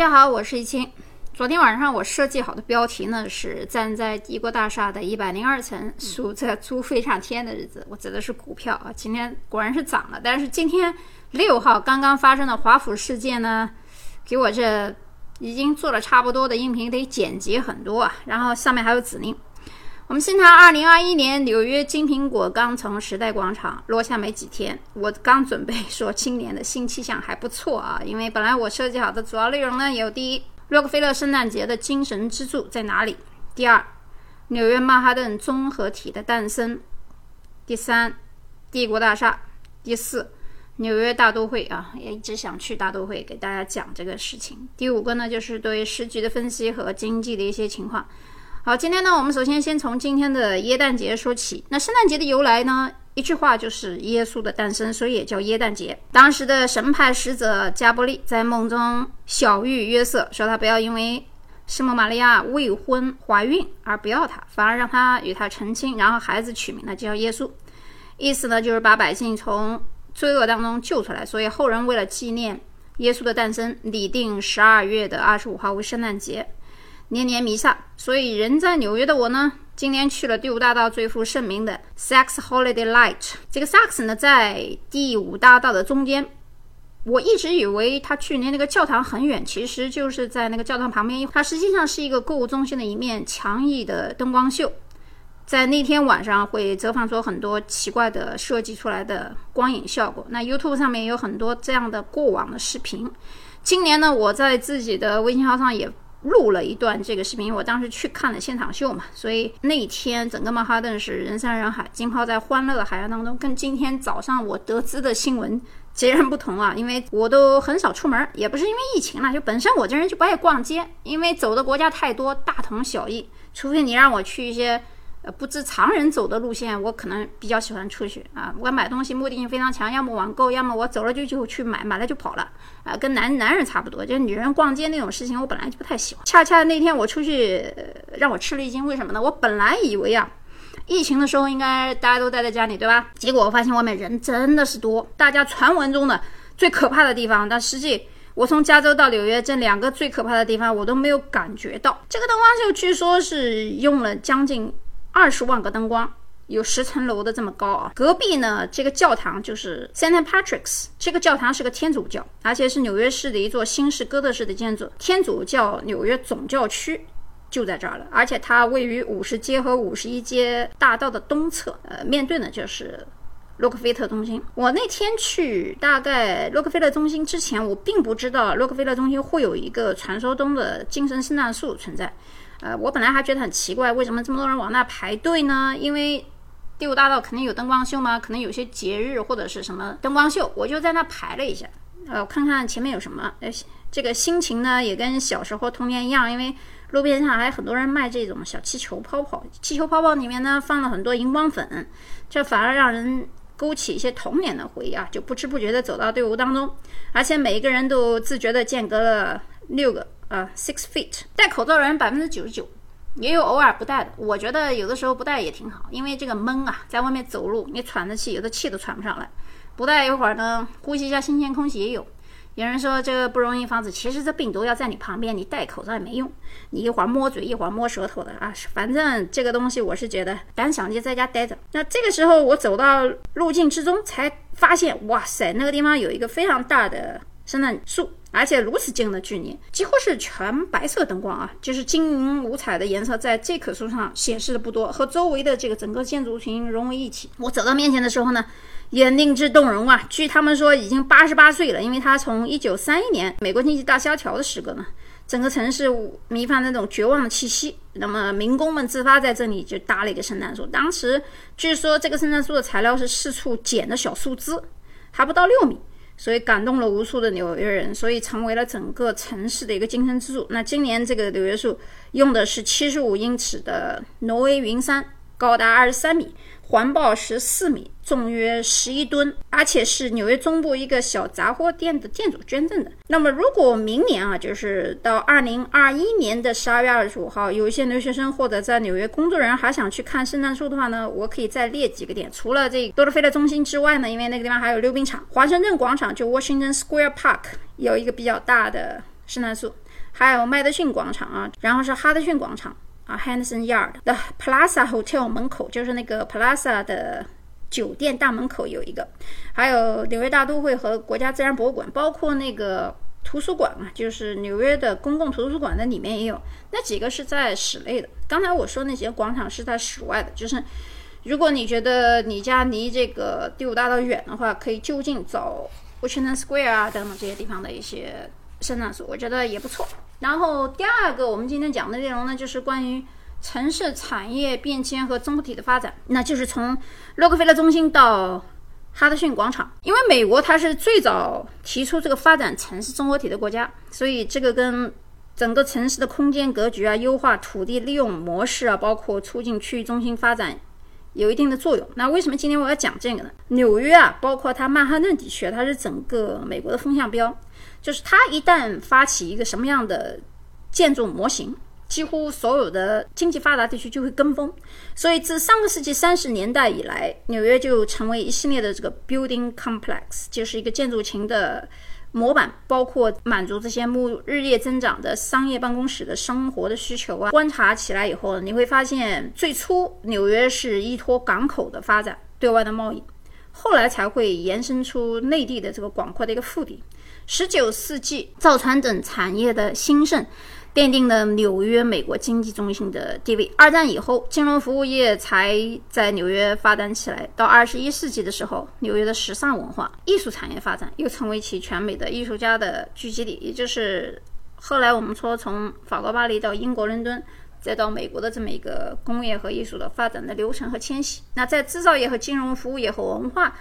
家好，我是易清。昨天晚上我设计好的标题呢是站在帝国大厦的一百零二层数着猪飞上天的日子。我指的是股票啊，今天果然是涨了。但是今天六号刚刚发生的华府事件呢，给我这已经做了差不多的音频得剪辑很多啊。然后上面还有指令。我们先谈二零二一年纽约金苹果刚从时代广场落下没几天，我刚准备说今年的新气象还不错啊，因为本来我设计好的主要内容呢有第一。洛克菲勒圣诞节的精神支柱在哪里？第二，纽约曼哈顿综合体的诞生；第三，帝国大厦；第四，纽约大都会啊，也一直想去大都会给大家讲这个事情。第五个呢，就是对时局的分析和经济的一些情况。好，今天呢，我们首先先从今天的耶诞节说起。那圣诞节的由来呢？一句话就是耶稣的诞生，所以也叫耶诞节。当时的神派使者加布利在梦中小谕约瑟，说他不要因为圣母玛利亚未婚怀孕而不要他，反而让他与他成亲，然后孩子取名呢叫耶稣。意思呢就是把百姓从罪恶当中救出来。所以后人为了纪念耶稣的诞生，拟定十二月的二十五号为圣诞节，年年弥撒。所以人在纽约的我呢。今天去了第五大道最负盛名的 Sax Holiday Light，这个 Sax 呢在第五大道的中间。我一直以为它距离那个教堂很远，其实就是在那个教堂旁边。它实际上是一个购物中心的一面强毅的灯光秀，在那天晚上会折放出很多奇怪的设计出来的光影效果。那 YouTube 上面有很多这样的过往的视频。今年呢，我在自己的微信号上也。录了一段这个视频，我当时去看了现场秀嘛，所以那一天整个曼哈顿是人山人海，浸泡在欢乐的海洋当中，跟今天早上我得知的新闻截然不同啊！因为我都很少出门，也不是因为疫情了，就本身我这人就不爱逛街，因为走的国家太多，大同小异，除非你让我去一些。呃，不知常人走的路线，我可能比较喜欢出去啊。我买东西目的性非常强，要么网购，要么我走了就就去买，买了就跑了啊。跟男男人差不多，就是女人逛街那种事情，我本来就不太喜欢。恰恰那天我出去，让我吃了一惊。为什么呢？我本来以为啊，疫情的时候应该大家都待在家里，对吧？结果我发现外面人真的是多，大家传闻中的最可怕的地方，但实际我从加州到纽约这两个最可怕的地方，我都没有感觉到。这个灯光秀据说是用了将近。二十万个灯光，有十层楼的这么高啊！隔壁呢，这个教堂就是 Saint Patrick's，这个教堂是个天主教，而且是纽约市的一座新式哥特式的建筑。天主教纽约总教区就在这儿了，而且它位于五十街和五十一街大道的东侧，呃，面对呢就是洛克菲勒中心。我那天去大概洛克菲勒中心之前，我并不知道洛克菲勒中心会有一个传说中的精神圣诞树存在。呃，我本来还觉得很奇怪，为什么这么多人往那排队呢？因为第五大道肯定有灯光秀吗？可能有些节日或者是什么灯光秀，我就在那排了一下，呃，看看前面有什么。呃，这个心情呢也跟小时候童年一样，因为路边上还有很多人卖这种小气球泡泡，气球泡泡里面呢放了很多荧光粉，这反而让人勾起一些童年的回忆啊，就不知不觉地走到队伍当中，而且每一个人都自觉地间隔了六个。啊，six feet，戴口罩的人百分之九十九，也有偶尔不戴的。我觉得有的时候不戴也挺好，因为这个闷啊，在外面走路你喘着气，有的气都喘不上来。不戴一会儿呢，呼吸一下新鲜空气也有。有人说这个不容易防止，其实这病毒要在你旁边，你戴口罩也没用。你一会儿摸嘴，一会儿摸舌头的啊，反正这个东西我是觉得胆小就在家待着。那这个时候我走到路径之中，才发现，哇塞，那个地方有一个非常大的圣诞树。而且如此近的距离，几乎是全白色灯光啊，就是晶莹五彩的颜色，在这棵树上显示的不多，和周围的这个整个建筑群融为一体。我走到面前的时候呢，也令之动容啊。据他们说，已经八十八岁了，因为他从一九三一年美国经济大萧条的时刻呢，整个城市弥漫那种绝望的气息。那么民工们自发在这里就搭了一个圣诞树。当时据说这个圣诞树的材料是四处剪的小树枝，还不到六米。所以感动了无数的纽约人，所以成为了整个城市的一个精神支柱。那今年这个纽约树用的是七十五英尺的挪威云杉，高达二十三米。环抱十四米，重约十一吨，而且是纽约中部一个小杂货店的店主捐赠的。那么，如果明年啊，就是到二零二一年的十二月二十五号，有一些留学生或者在纽约工作人员还想去看圣诞树的话呢，我可以再列几个点。除了这多特菲勒中心之外呢，因为那个地方还有溜冰场，华盛顿广场就 Washington Square Park 有一个比较大的圣诞树。还有麦德逊广场啊，然后是哈德逊广场啊，Henderson Yard 的 Plaza Hotel 门口就是那个 Plaza 的酒店大门口有一个，还有纽约大都会和国家自然博物馆，包括那个图书馆嘛，就是纽约的公共图书馆的里面也有。那几个是在室内的，刚才我说那些广场是在室外的，就是如果你觉得你家离这个第五大道远的话，可以就近走 Washington Square 啊等等这些地方的一些圣诞树，我觉得也不错。然后第二个我们今天讲的内容呢，就是关于城市产业变迁和综合体的发展，那就是从洛克菲勒中心到哈德逊广场。因为美国它是最早提出这个发展城市综合体的国家，所以这个跟整个城市的空间格局啊、优化土地利用模式啊，包括促进区域中心发展。有一定的作用。那为什么今天我要讲这个呢？纽约啊，包括它曼哈顿地区，它是整个美国的风向标。就是它一旦发起一个什么样的建筑模型，几乎所有的经济发达地区就会跟风。所以自上个世纪三十年代以来，纽约就成为一系列的这个 building complex，就是一个建筑群的模板，包括满足这些目日夜增长的商业办公室的生活的需求啊。观察起来以后，你会发现，最初纽约是依托港口的发展对外的贸易，后来才会延伸出内地的这个广阔的一个腹地。十九世纪，造船等产业的兴盛，奠定了纽约美国经济中心的地位。二战以后，金融服务业才在纽约发展起来。到二十一世纪的时候，纽约的时尚文化、艺术产业发展，又成为其全美的艺术家的聚集地。也就是后来我们说，从法国巴黎到英国伦敦，再到美国的这么一个工业和艺术的发展的流程和迁徙。那在制造业和金融服务业和文化。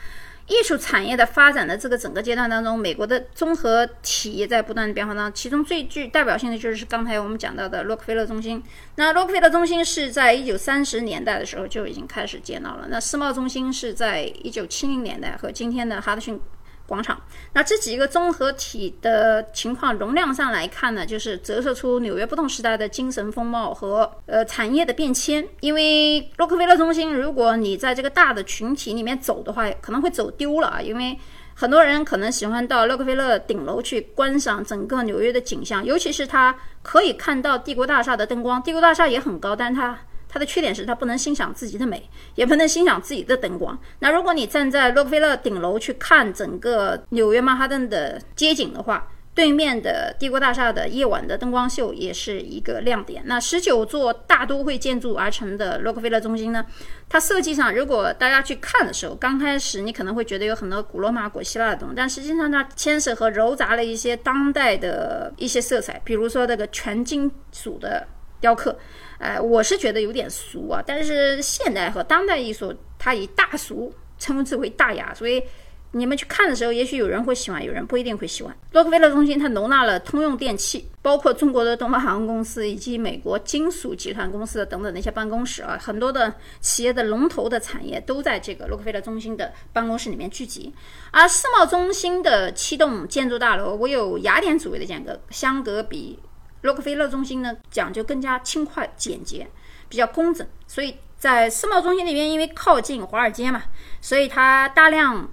艺术产业的发展的这个整个阶段当中，美国的综合体也在不断的变化当中。其中最具代表性的就是刚才我们讲到的洛克菲勒中心。那洛克菲勒中心是在一九三十年代的时候就已经开始建造了。那世贸中心是在一九七零年代和今天的哈德逊。广场，那这几个综合体的情况容量上来看呢，就是折射出纽约不同时代的精神风貌和呃产业的变迁。因为洛克菲勒中心，如果你在这个大的群体里面走的话，可能会走丢了啊。因为很多人可能喜欢到洛克菲勒顶楼去观赏整个纽约的景象，尤其是它可以看到帝国大厦的灯光。帝国大厦也很高，但它。它的缺点是它不能欣赏自己的美，也不能欣赏自己的灯光。那如果你站在洛克菲勒顶楼去看整个纽约曼哈顿的街景的话，对面的帝国大厦的夜晚的灯光秀也是一个亮点。那十九座大都会建筑而成的洛克菲勒中心呢？它设计上，如果大家去看的时候，刚开始你可能会觉得有很多古罗马、古希腊的东西，但实际上它牵涉和糅杂了一些当代的一些色彩，比如说这个全金属的雕刻。哎，我是觉得有点俗啊，但是现代和当代艺术，它以大俗称之为大雅，所以你们去看的时候，也许有人会喜欢，有人不一定会喜欢。洛克菲勒中心它容纳了通用电气，包括中国的东方航空公司以及美国金属集团公司的等等那些办公室啊，很多的企业的龙头的产业都在这个洛克菲勒中心的办公室里面聚集。而世贸中心的七栋建筑大楼，我有雅典主义的间隔，相隔比。洛克菲勒中心呢，讲究更加轻快、简洁，比较工整。所以在世贸中心那边，因为靠近华尔街嘛，所以它大量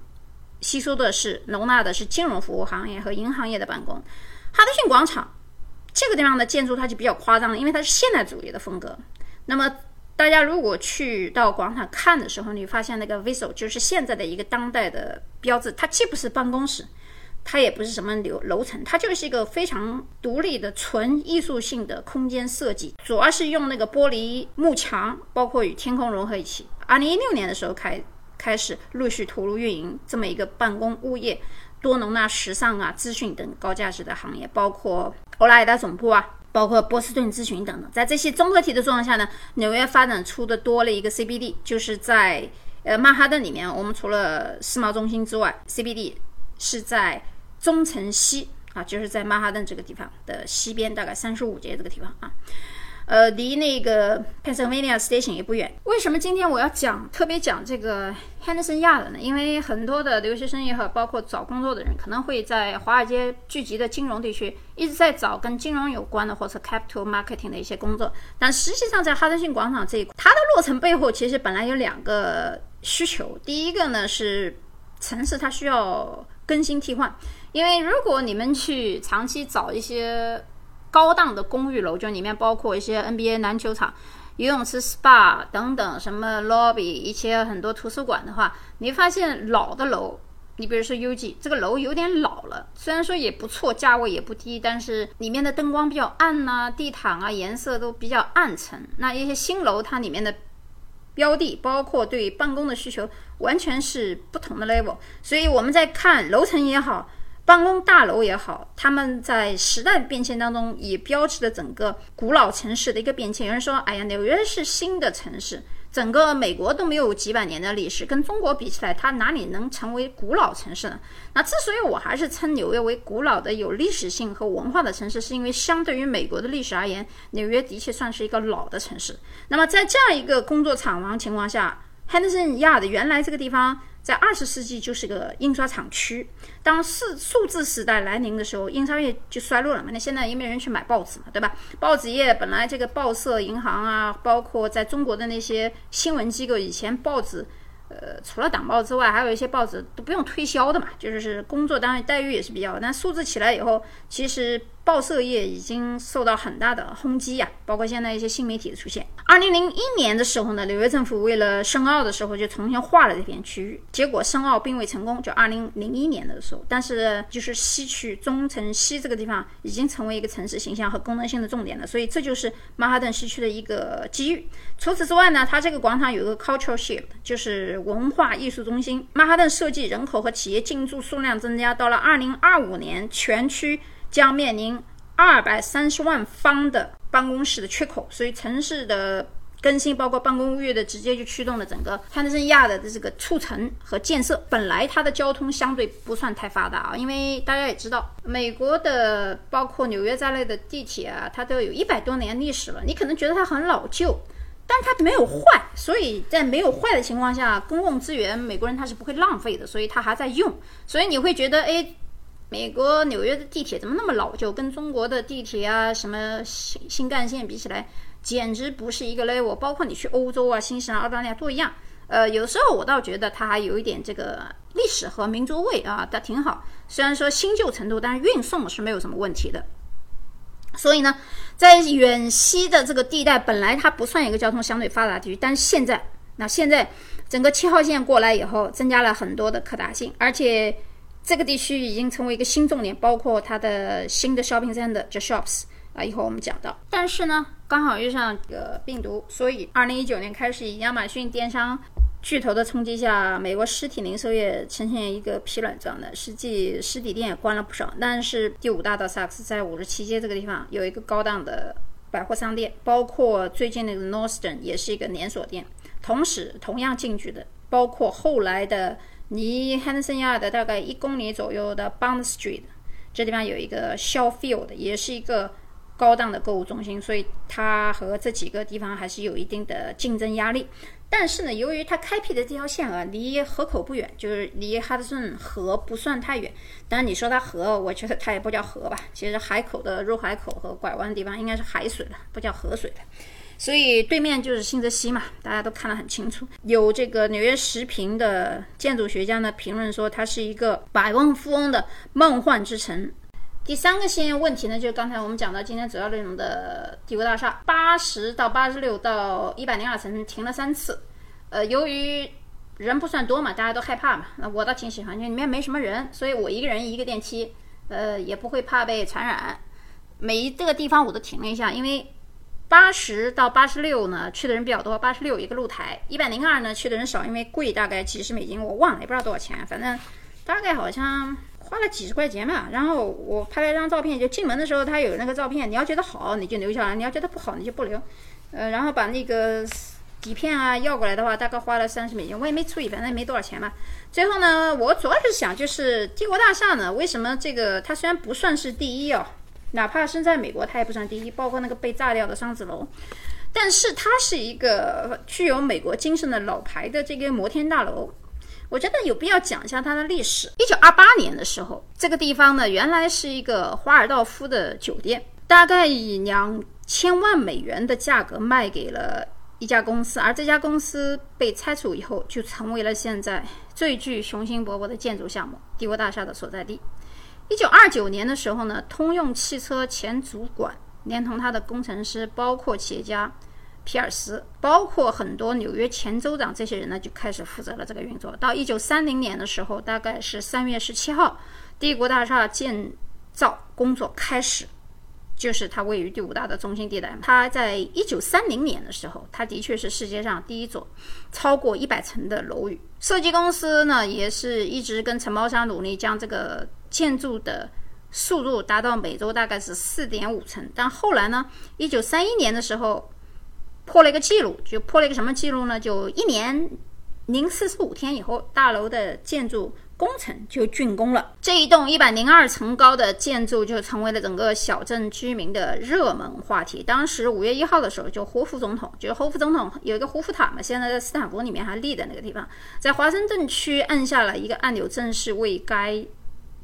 吸收的是、容纳的是金融服务行业和银行业的办公。哈德逊广场这个地方的建筑它就比较夸张了，因为它是现代主义的风格。那么大家如果去到广场看的时候，你发现那个 Vessel 就是现在的一个当代的标志，它既不是办公室。它也不是什么楼楼层，它就是一个非常独立的纯艺术性的空间设计，主要是用那个玻璃幕墙，包括与天空融合一起。二零一六年的时候开开始陆续投入运营这么一个办公物业，多容纳时尚啊、资讯等高价值的行业，包括欧莱雅总部啊，包括波士顿咨询等等。在这些综合体的作用下呢，纽约发展出的多了一个 CBD，就是在呃曼哈顿里面，我们除了世贸中心之外，CBD 是在。中城西啊，就是在曼哈顿这个地方的西边，大概三十五街这个地方啊，呃，离那个 Pennsylvania Station 也不远。为什么今天我要讲特别讲这个 Henderson Yard 呢？因为很多的留学生也好，包括找工作的人，可能会在华尔街聚集的金融地区一直在找跟金融有关的或者 capital marketing 的一些工作。但实际上，在哈德逊广场这一块，它的落成背后其实本来有两个需求。第一个呢是城市它需要更新替换。因为如果你们去长期找一些高档的公寓楼，就里面包括一些 NBA 篮球场、游泳池、SPA 等等，什么 lobby，一些很多图书馆的话，你发现老的楼。你比如说 UG 这个楼有点老了，虽然说也不错，价位也不低，但是里面的灯光比较暗呐，地毯啊颜色都比较暗沉。那一些新楼它里面的标的，包括对办公的需求，完全是不同的 level。所以我们在看楼层也好，办公大楼也好，他们在时代变迁当中，也标志着整个古老城市的一个变迁。有人说，哎呀，纽约是新的城市。整个美国都没有几百年的历史，跟中国比起来，它哪里能成为古老城市呢？那之所以我还是称纽约为古老的、有历史性和文化的城市，是因为相对于美国的历史而言，纽约的确算是一个老的城市。那么在这样一个工作厂房情况下，Henderson Yard 原来这个地方。在二十世纪就是个印刷厂区，当数数字时代来临的时候，印刷业就衰落了嘛。那现在也没人去买报纸嘛，对吧？报纸业本来这个报社、银行啊，包括在中国的那些新闻机构，以前报纸。呃，除了党报之外，还有一些报纸都不用推销的嘛，就是是工作单位待遇也是比较。但数字起来以后，其实报社业已经受到很大的轰击呀，包括现在一些新媒体的出现。二零零一年的时候呢，纽约政府为了申奥的时候就重新划了这片区域，结果申奥并未成功。就二零零一年的时候，但是就是西区中城西这个地方已经成为一个城市形象和功能性的重点了，所以这就是曼哈顿西区的一个机遇。除此之外呢，它这个广场有一个 cultural shift，就是。文化艺术中心，曼哈顿设计人口和企业进驻数量增加，到了二零二五年，全区将面临二百三十万方的办公室的缺口。所以城市的更新，包括办公物业的，直接就驱动了整个汉德森亚的这个促成和建设。本来它的交通相对不算太发达啊，因为大家也知道，美国的包括纽约在内的地铁啊，它都有一百多年历史了。你可能觉得它很老旧。但它没有坏，所以在没有坏的情况下，公共资源美国人他是不会浪费的，所以他还在用。所以你会觉得，哎，美国纽约的地铁怎么那么老旧？跟中国的地铁啊，什么新新干线比起来，简直不是一个 level。包括你去欧洲啊、新西兰、澳大利亚都一样。呃，有时候我倒觉得它还有一点这个历史和民族味啊，它挺好。虽然说新旧程度，但是运送是没有什么问题的。所以呢，在远西的这个地带，本来它不算一个交通相对发达地区，但是现在，那现在整个七号线过来以后，增加了很多的可达性，而且这个地区已经成为一个新重点，包括它的新的 shopping center 叫 shops 啊，一会儿我们讲到。但是呢，刚好遇上这个病毒，所以二零一九年开始，以亚马逊电商。巨头的冲击下，美国实体零售业呈现一个疲软状态，实际实体店也关了不少。但是第五大道萨克斯在五十七街这个地方有一个高档的百货商店，包括最近那个 Northern 也是一个连锁店。同时，同样进去的包括后来的离 Henderson Yard 大概一公里左右的 Bond Street，这地方有一个 Shawfield，也是一个高档的购物中心，所以它和这几个地方还是有一定的竞争压力。但是呢，由于它开辟的这条线啊，离河口不远，就是离哈德逊河不算太远。当然你说它河，我觉得它也不叫河吧。其实海口的入海口和拐弯的地方应该是海水了，不叫河水了。所以对面就是新泽西嘛，大家都看得很清楚。有这个纽约时评的建筑学家呢评论说，它是一个百万富翁的梦幻之城。第三个先问题呢，就是刚才我们讲到今天主要内容的帝国大厦，八十到八十六到一百零二层停了三次。呃，由于人不算多嘛，大家都害怕嘛。那我倒挺喜欢，因为里面没什么人，所以我一个人一个电梯，呃，也不会怕被传染。每一个地方我都停了一下，因为八十到八十六呢去的人比较多，八十六一个露台，一百零二呢去的人少，因为贵，大概几十美金，我忘了也不知道多少钱，反正大概好像。花了几十块钱嘛，然后我拍了一张照片，就进门的时候他有那个照片，你要觉得好你就留下来，你要觉得不好你就不留。呃，然后把那个底片啊要过来的话，大概花了三十美金，我也没注意，反正也没多少钱嘛。最后呢，我主要是想就是帝国大厦呢，为什么这个它虽然不算是第一哦，哪怕身在美国它也不算第一，包括那个被炸掉的双子楼，但是它是一个具有美国精神的老牌的这个摩天大楼。我觉得有必要讲一下它的历史。一九二八年的时候，这个地方呢，原来是一个华尔道夫的酒店，大概以两千万美元的价格卖给了一家公司，而这家公司被拆除以后，就成为了现在最具雄心勃勃的建筑项目——帝国大厦的所在地。一九二九年的时候呢，通用汽车前主管连同他的工程师，包括企业家皮尔斯，包括很多纽约前州长这些人呢，就开始负责了这个运作。到一九三零年的时候，大概是三月十七号，帝国大厦建造工作开始。就是它位于第五大的中心地带。它在一九三零年的时候，它的确是世界上第一座超过一百层的楼宇。设计公司呢，也是一直跟承包商努力，将这个建筑的速度达到每周大概是四点五层。但后来呢，一九三一年的时候破了一个记录，就破了一个什么记录呢？就一年零四十五天以后，大楼的建筑。工程就竣工了，这一栋一百零二层高的建筑就成为了整个小镇居民的热门话题。当时五月一号的时候，就胡佛总统，就是胡佛总统有一个胡佛塔嘛，现在在斯坦福里面还立的那个地方，在华盛顿区按下了一个按钮，正式为该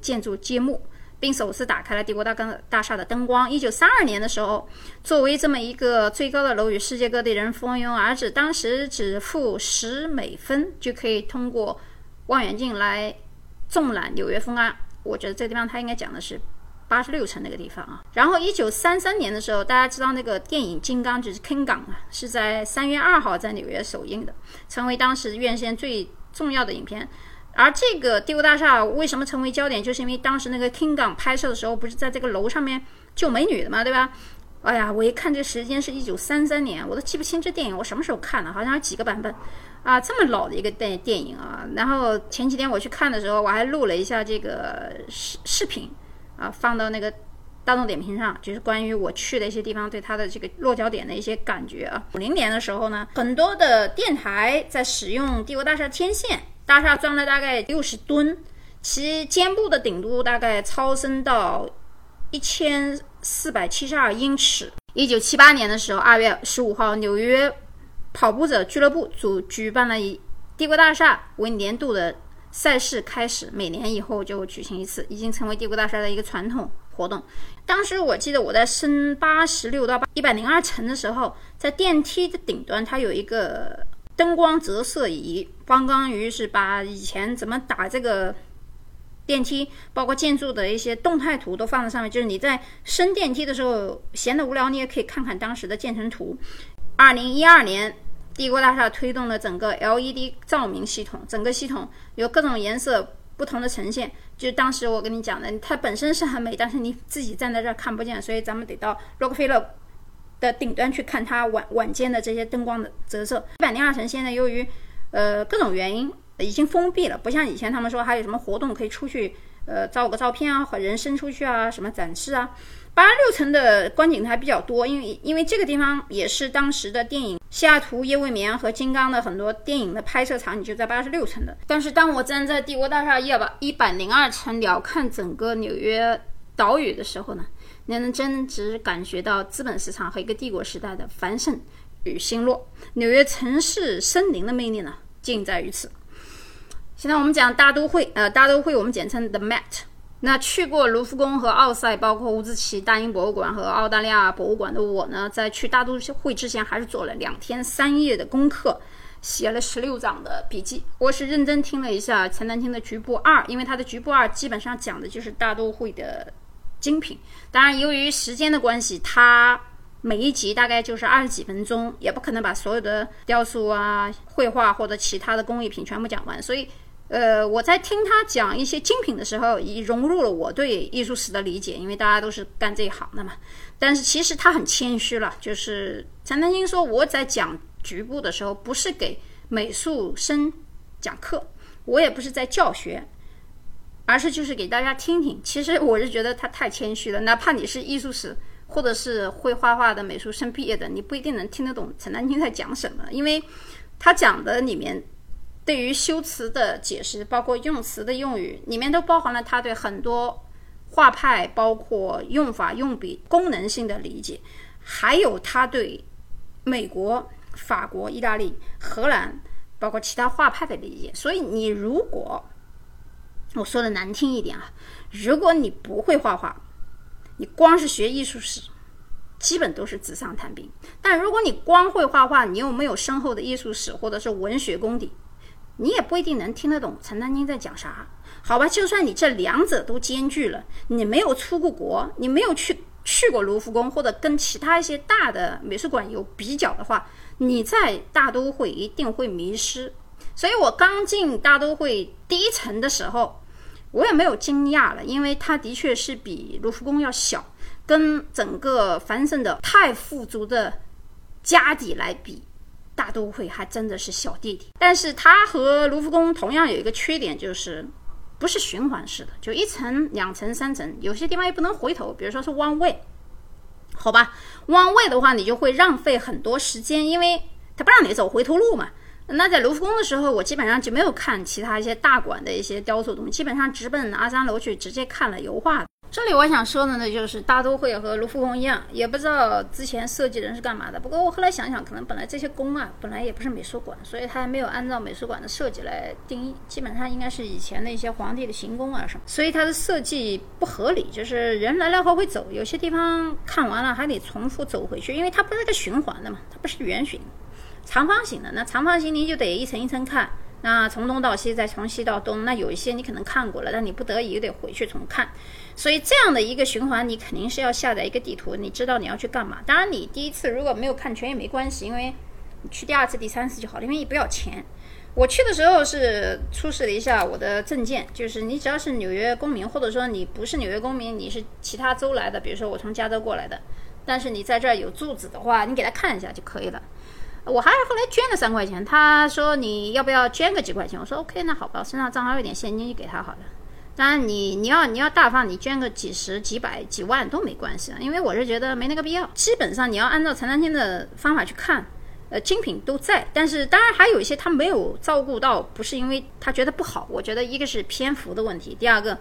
建筑揭幕，并首次打开了帝国大钢大厦的灯光。一九三二年的时候，作为这么一个最高的楼宇，世界各地人蜂拥而至，当时只付十美分就可以通过。望远镜来纵览纽约风岸，我觉得这个地方他应该讲的是八十六层那个地方啊。然后一九三三年的时候，大家知道那个电影《金刚》就是《King 港》啊，是在三月二号在纽约首映的，成为当时院线最重要的影片。而这个帝国大厦为什么成为焦点，就是因为当时那个《King 港》拍摄的时候，不是在这个楼上面救美女的嘛，对吧？哎呀，我一看这时间是一九三三年，我都记不清这电影我什么时候看的，好像有几个版本。啊，这么老的一个电电影啊！然后前几天我去看的时候，我还录了一下这个视视频，啊，放到那个大众点评上，就是关于我去的一些地方对它的这个落脚点的一些感觉啊。五零年的时候呢，很多的电台在使用帝国大厦天线，大厦装了大概六十吨，其肩部的顶度大概超升到一千四百七十二英尺。一九七八年的时候，二月十五号，纽约。跑步者俱乐部组举办了以帝国大厦为年度的赛事开始，每年以后就举行一次，已经成为帝国大厦的一个传统活动。当时我记得我在升八十六到八一百零二层的时候，在电梯的顶端，它有一个灯光折射仪，方刚于是把以前怎么打这个电梯，包括建筑的一些动态图都放在上面，就是你在升电梯的时候闲得无聊，你也可以看看当时的建成图。二零一二年，帝国大厦推动了整个 LED 照明系统，整个系统有各种颜色不同的呈现。就是当时我跟你讲的，它本身是很美，但是你自己站在这儿看不见，所以咱们得到洛克菲勒的顶端去看它晚晚间的这些灯光的折射。一百零二层现在由于呃各种原因已经封闭了，不像以前他们说还有什么活动可以出去呃照个照片啊，和人伸出去啊，什么展示啊。八十六层的观景台比较多，因为因为这个地方也是当时的电影《西雅图夜未眠》和《金刚》的很多电影的拍摄场景就在八十六层的。但是当我站在帝国大厦一百一百零二层鸟瞰整个纽约岛屿的时候呢，你能真直感觉到资本市场和一个帝国时代的繁盛与兴落。纽约城市森林的魅力呢，尽在于此。现在我们讲大都会，呃，大都会我们简称 The Met。那去过卢浮宫和奥赛，包括乌兹奇大英博物馆和澳大利亚博物馆的我呢，在去大都会之前，还是做了两天三夜的功课，写了十六章的笔记。我是认真听了一下陈丹青的局部二，因为他的局部二基本上讲的就是大都会的精品。当然，由于时间的关系，他每一集大概就是二十几分钟，也不可能把所有的雕塑啊、绘画或者其他的工艺品全部讲完，所以。呃，我在听他讲一些精品的时候，已融入了我对艺术史的理解，因为大家都是干这一行的嘛。但是其实他很谦虚了，就是陈丹青说我在讲局部的时候，不是给美术生讲课，我也不是在教学，而是就是给大家听听。其实我是觉得他太谦虚了，哪怕你是艺术史或者是会画画的美术生毕业的，你不一定能听得懂陈丹青在讲什么，因为他讲的里面。对于修辞的解释，包括用词的用语，里面都包含了他对很多画派，包括用法、用笔、功能性的理解，还有他对美国、法国、意大利、荷兰，包括其他画派的理解。所以，你如果我说的难听一点啊，如果你不会画画，你光是学艺术史，基本都是纸上谈兵。但如果你光会画画，你又没有深厚的艺术史或者是文学功底。你也不一定能听得懂陈丹青在讲啥，好吧？就算你这两者都兼具了，你没有出过国，你没有去去过卢浮宫或者跟其他一些大的美术馆有比较的话，你在大都会一定会迷失。所以我刚进大都会第一层的时候，我也没有惊讶了，因为它的确是比卢浮宫要小，跟整个繁盛的太富足的家底来比，大都会还真的是小弟弟。但是它和卢浮宫同样有一个缺点，就是不是循环式的，就一层、两层、三层，有些地方也不能回头，比如说是弯位，好吧？弯位的话，你就会浪费很多时间，因为它不让你走回头路嘛。那在卢浮宫的时候，我基本上就没有看其他一些大馆的一些雕塑东西，基本上直奔阿三楼去，直接看了油画。这里我想说的呢，就是大都会和卢浮宫一样，也不知道之前设计人是干嘛的。不过我后来想想，可能本来这些宫啊，本来也不是美术馆，所以它还没有按照美术馆的设计来定义，基本上应该是以前的一些皇帝的行宫啊什么，所以它的设计不合理，就是人来来回回走，有些地方看完了还得重复走回去，因为它不是个循环的嘛，它不是圆形。长方形的那长方形你就得一层一层看，那从东到西再从西到东，那有一些你可能看过了，但你不得已又得回去重看，所以这样的一个循环你肯定是要下载一个地图，你知道你要去干嘛。当然你第一次如果没有看全也没关系，因为你去第二次、第三次就好了，因为你不要钱。我去的时候是出示了一下我的证件，就是你只要是纽约公民，或者说你不是纽约公民，你是其他州来的，比如说我从加州过来的，但是你在这儿有住址的话，你给他看一下就可以了。我还是后来捐了三块钱，他说你要不要捐个几块钱？我说 OK，那好吧，身上正好有点现金，就给他好了。当然你你要你要大方，你捐个几十几百几万都没关系啊，因为我是觉得没那个必要。基本上你要按照陈丹青的方法去看，呃，精品都在，但是当然还有一些他没有照顾到，不是因为他觉得不好，我觉得一个是篇幅的问题，第二个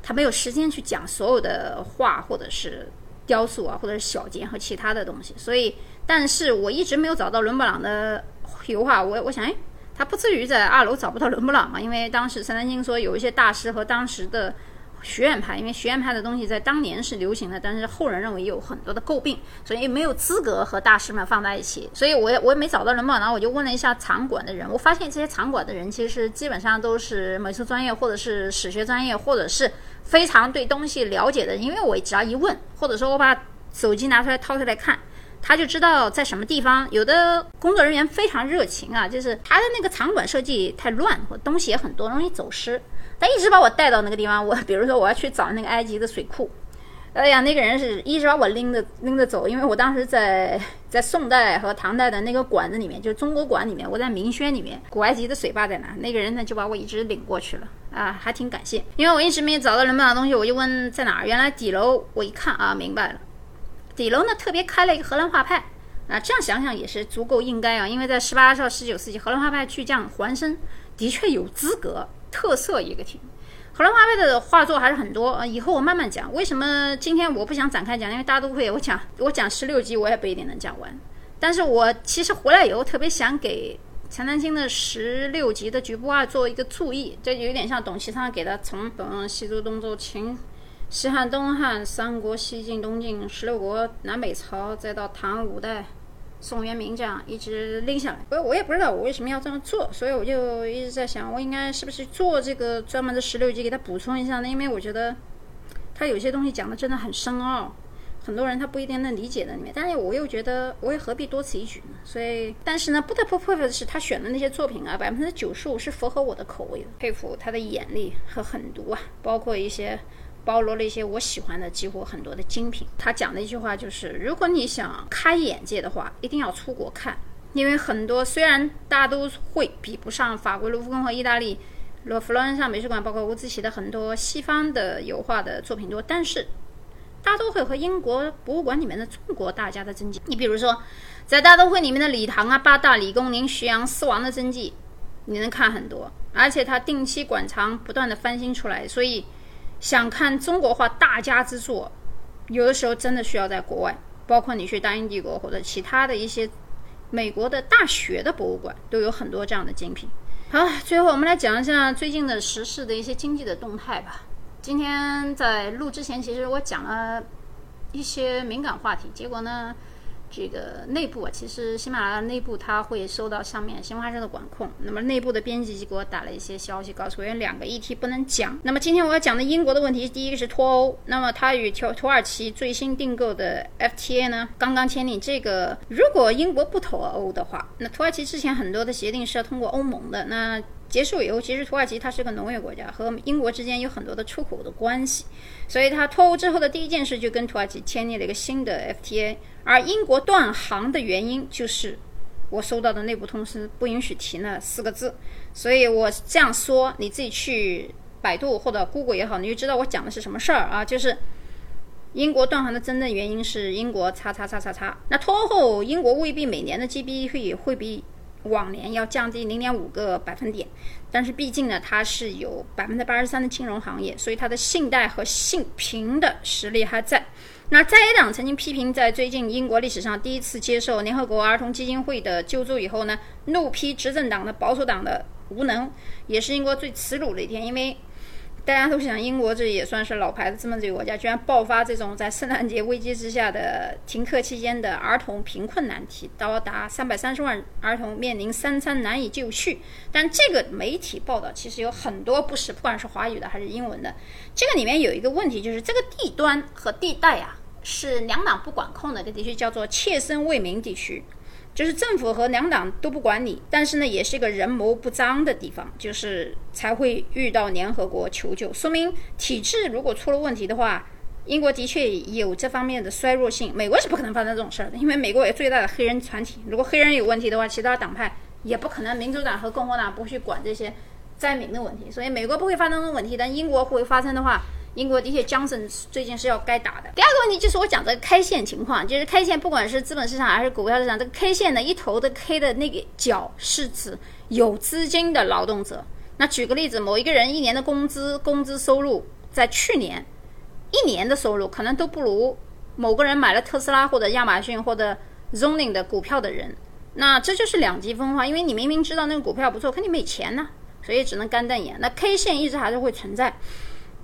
他没有时间去讲所有的画或者是雕塑啊，或者是小件和其他的东西，所以。但是我一直没有找到伦勃朗的油画，我我想，哎，他不至于在二楼找不到伦勃朗嘛？因为当时陈丹青说有一些大师和当时的学院派，因为学院派的东西在当年是流行的，但是后人认为有很多的诟病，所以没有资格和大师们放在一起。所以我也我也没找到伦勃朗，我就问了一下场馆的人，我发现这些场馆的人其实基本上都是美术专业或者是史学专业，或者是非常对东西了解的。因为我只要一问，或者说我把手机拿出来掏出来看。他就知道在什么地方，有的工作人员非常热情啊，就是他的那个场馆设计太乱，或东西也很多，容易走失。他一直把我带到那个地方，我 比如说我要去找那个埃及的水库，哎呀，那个人是一直把我拎着 拎着走，因为我当时在在宋代和唐代的那个馆子里面，就是中国馆里面，我在明轩里面，古埃及的水坝在哪？那个人呢就把我一直领过去了啊，还挺感谢，因为我一直没找到人们的东西，我就问在哪儿，原来底楼，我一看啊，明白了。底楼呢特别开了一个荷兰画派，啊，这样想想也是足够应该啊，因为在十八到十九世纪，荷兰画派去这样还生，的确有资格特色一个厅。荷兰画派的画作还是很多啊，以后我慢慢讲。为什么今天我不想展开讲？因为大家都会我讲，我讲十六集我也不一定能讲完。但是我其实回来以后特别想给陈丹青的十六集的局部画做一个注意，这有点像董其昌给他从东西周东周秦。西汉、东汉、三国、西晋、东晋、十六国、南北朝，再到唐、五代、宋、元、明这样一直拎下来。我我也不知道我为什么要这样做，所以我就一直在想，我应该是不是做这个专门的十六集给他补充一下呢？因为我觉得他有些东西讲的真的很深奥，很多人他不一定能理解的里面。但是我又觉得，我又何必多此一举呢？所以，但是呢，不得不佩服的是，他选的那些作品啊，百分之九十五是符合我的口味的。佩服他的眼力和狠毒啊，包括一些。包罗了一些我喜欢的，几乎很多的精品。他讲的一句话就是：如果你想开眼界的话，一定要出国看，因为很多虽然大都会比不上法国卢浮宫和意大利罗弗洛恩萨美术馆，包括乌兹奇的很多西方的油画的作品多，但是大都会和英国博物馆里面的中国大家的真迹，你比如说在大都会里面的礼堂啊、八大、李公宁、徐阳、四王的真迹，你能看很多，而且他定期馆藏，不断的翻新出来，所以。想看中国画大家之作，有的时候真的需要在国外，包括你去大英帝国或者其他的一些美国的大学的博物馆，都有很多这样的精品。好，最后我们来讲一下最近的时事的一些经济的动态吧。今天在录之前，其实我讲了一些敏感话题，结果呢，这个内部啊，其实喜马拉雅内部它会受到上面新华社的管控。那么内部的编辑就给我打了一些消息，告诉我有两个议题不能讲。那么今天我要讲的英国的问题，第一个是脱欧。那么它与土土耳其最新订购的 FTA 呢，刚刚签订。这个如果英国不脱欧的话，那土耳其之前很多的协定是要通过欧盟的。那结束以后，其实土耳其它是个农业国家，和英国之间有很多的出口的关系，所以它脱欧之后的第一件事就跟土耳其签订了一个新的 FTA。而英国断航的原因就是我收到的内部通知不允许提那四个字，所以我这样说，你自己去百度或者 Google 也好，你就知道我讲的是什么事儿啊？就是英国断航的真正原因是英国叉叉叉叉叉。那脱欧后，英国未必每年的 GDP 会比。往年要降低零点五个百分点，但是毕竟呢，它是有百分之八十三的金融行业，所以它的信贷和信评的实力还在。那在野党曾经批评，在最近英国历史上第一次接受联合国儿童基金会的救助以后呢，怒批执政党的保守党的无能，也是英国最耻辱的一天，因为。大家都想，英国这也算是老牌的资本主义国家，居然爆发这种在圣诞节危机之下的停课期间的儿童贫困难题，高达三百三十万儿童面临三餐难以就绪。但这个媒体报道其实有很多不实，不管是华语的还是英文的。这个里面有一个问题，就是这个地端和地带啊，是两党不管控的一个地区，叫做切身为民地区。就是政府和两党都不管你，但是呢，也是一个人谋不臧的地方，就是才会遇到联合国求救。说明体制如果出了问题的话，英国的确有这方面的衰弱性。美国是不可能发生这种事儿的，因为美国有最大的黑人团体。如果黑人有问题的话，其他党派也不可能，民主党和共和党不去管这些灾民的问题，所以美国不会发生这种问题。但英国会发生的话。英国的确，江森最近是要该打的。第二个问题就是我讲这个 K 线情况，就是 K 线不管是资本市场还是股票市场，这个 K 线的一头的 K 的那个角是指有资金的劳动者。那举个例子，某一个人一年的工资、工资收入，在去年一年的收入可能都不如某个人买了特斯拉或者亚马逊或者 Zoning 的股票的人。那这就是两极分化，因为你明明知道那个股票不错，可你没钱呢，所以只能干瞪眼。那 K 线一直还是会存在。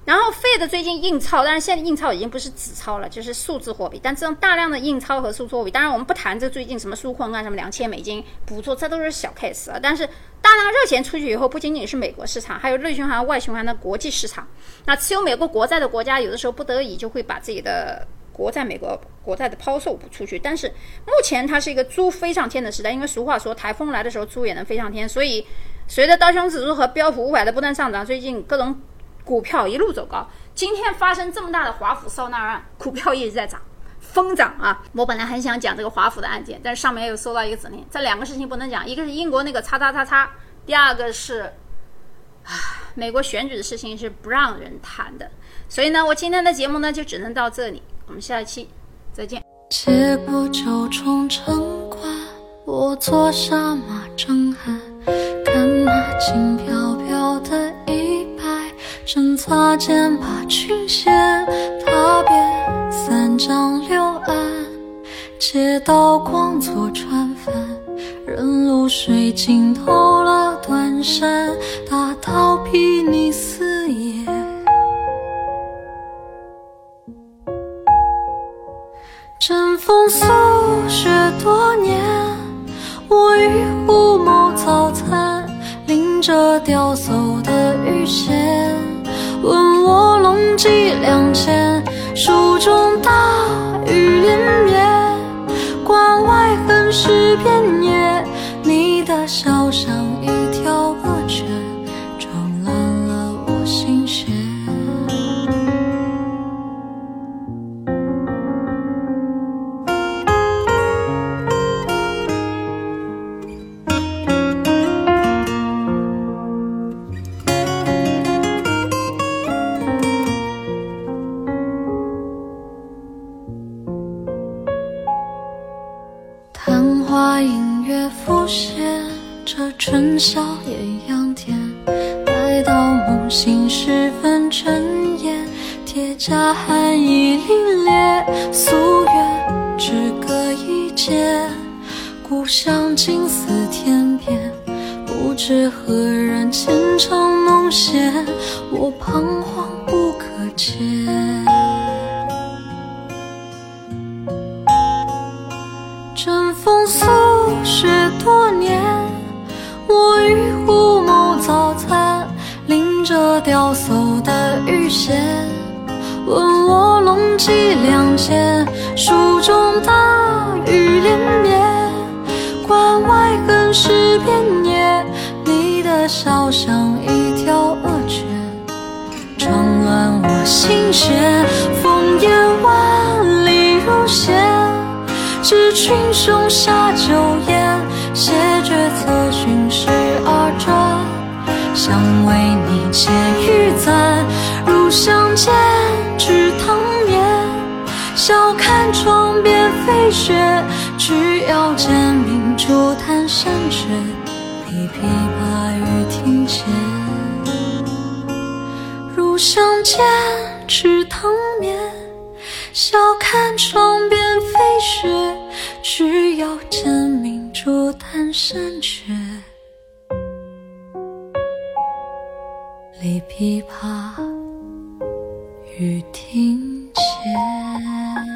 然后，Fed 最近印钞，但是现在印钞已经不是纸钞了，就是数字货币。但这种大量的印钞和数字货币，当然我们不谈这最近什么纾困啊，什么两千美金补助，这都是小 case 啊。但是大量热钱出去以后，不仅仅是美国市场，还有内循环、外循环的国际市场。那持有美国国债的国家，有的时候不得已就会把自己的国债、美国国债的抛售出去。但是目前它是一个猪飞上天的时代，因为俗话说，台风来的时候猪也能飞上天。所以随着道琼指数和标普五百的不断上涨，最近各种。股票一路走高，今天发生这么大的华府烧纳案，股票一直在涨，疯涨啊！我本来很想讲这个华府的案件，但是上面又收到一个指令，这两个事情不能讲，一个是英国那个叉叉叉叉，第二个是啊美国选举的事情是不让人谈的，所以呢，我今天的节目呢就只能到这里，我们下一期再见。结果九重城关，我坐下马正酣，看那轻飘飘的衣。正擦肩把裙掀，踏遍三江六岸，街道光作船帆，任露水浸透了断山，大道睥睨四野。枕风宿雪多年，我与乌谋早餐，淋着钓叟的鱼弦。记两千春宵艳阳天，待到梦醒时分睁眼，铁甲寒意凛冽，夙愿只隔一剑。故乡近似天边，不知何人浅唱弄弦，我彷徨不可解。雕叟的玉弦，问我龙脊两肩，蜀中大雨连绵，关外更是遍野。你的笑像一条恶犬，撞乱我心弦，烽烟万里如线，知群雄下飞雪，只要见明珠弹山雀，立琵琶于庭前。如相见知堂面，笑看窗边飞雪，只要见明珠弹山雀。立琵琶于庭前。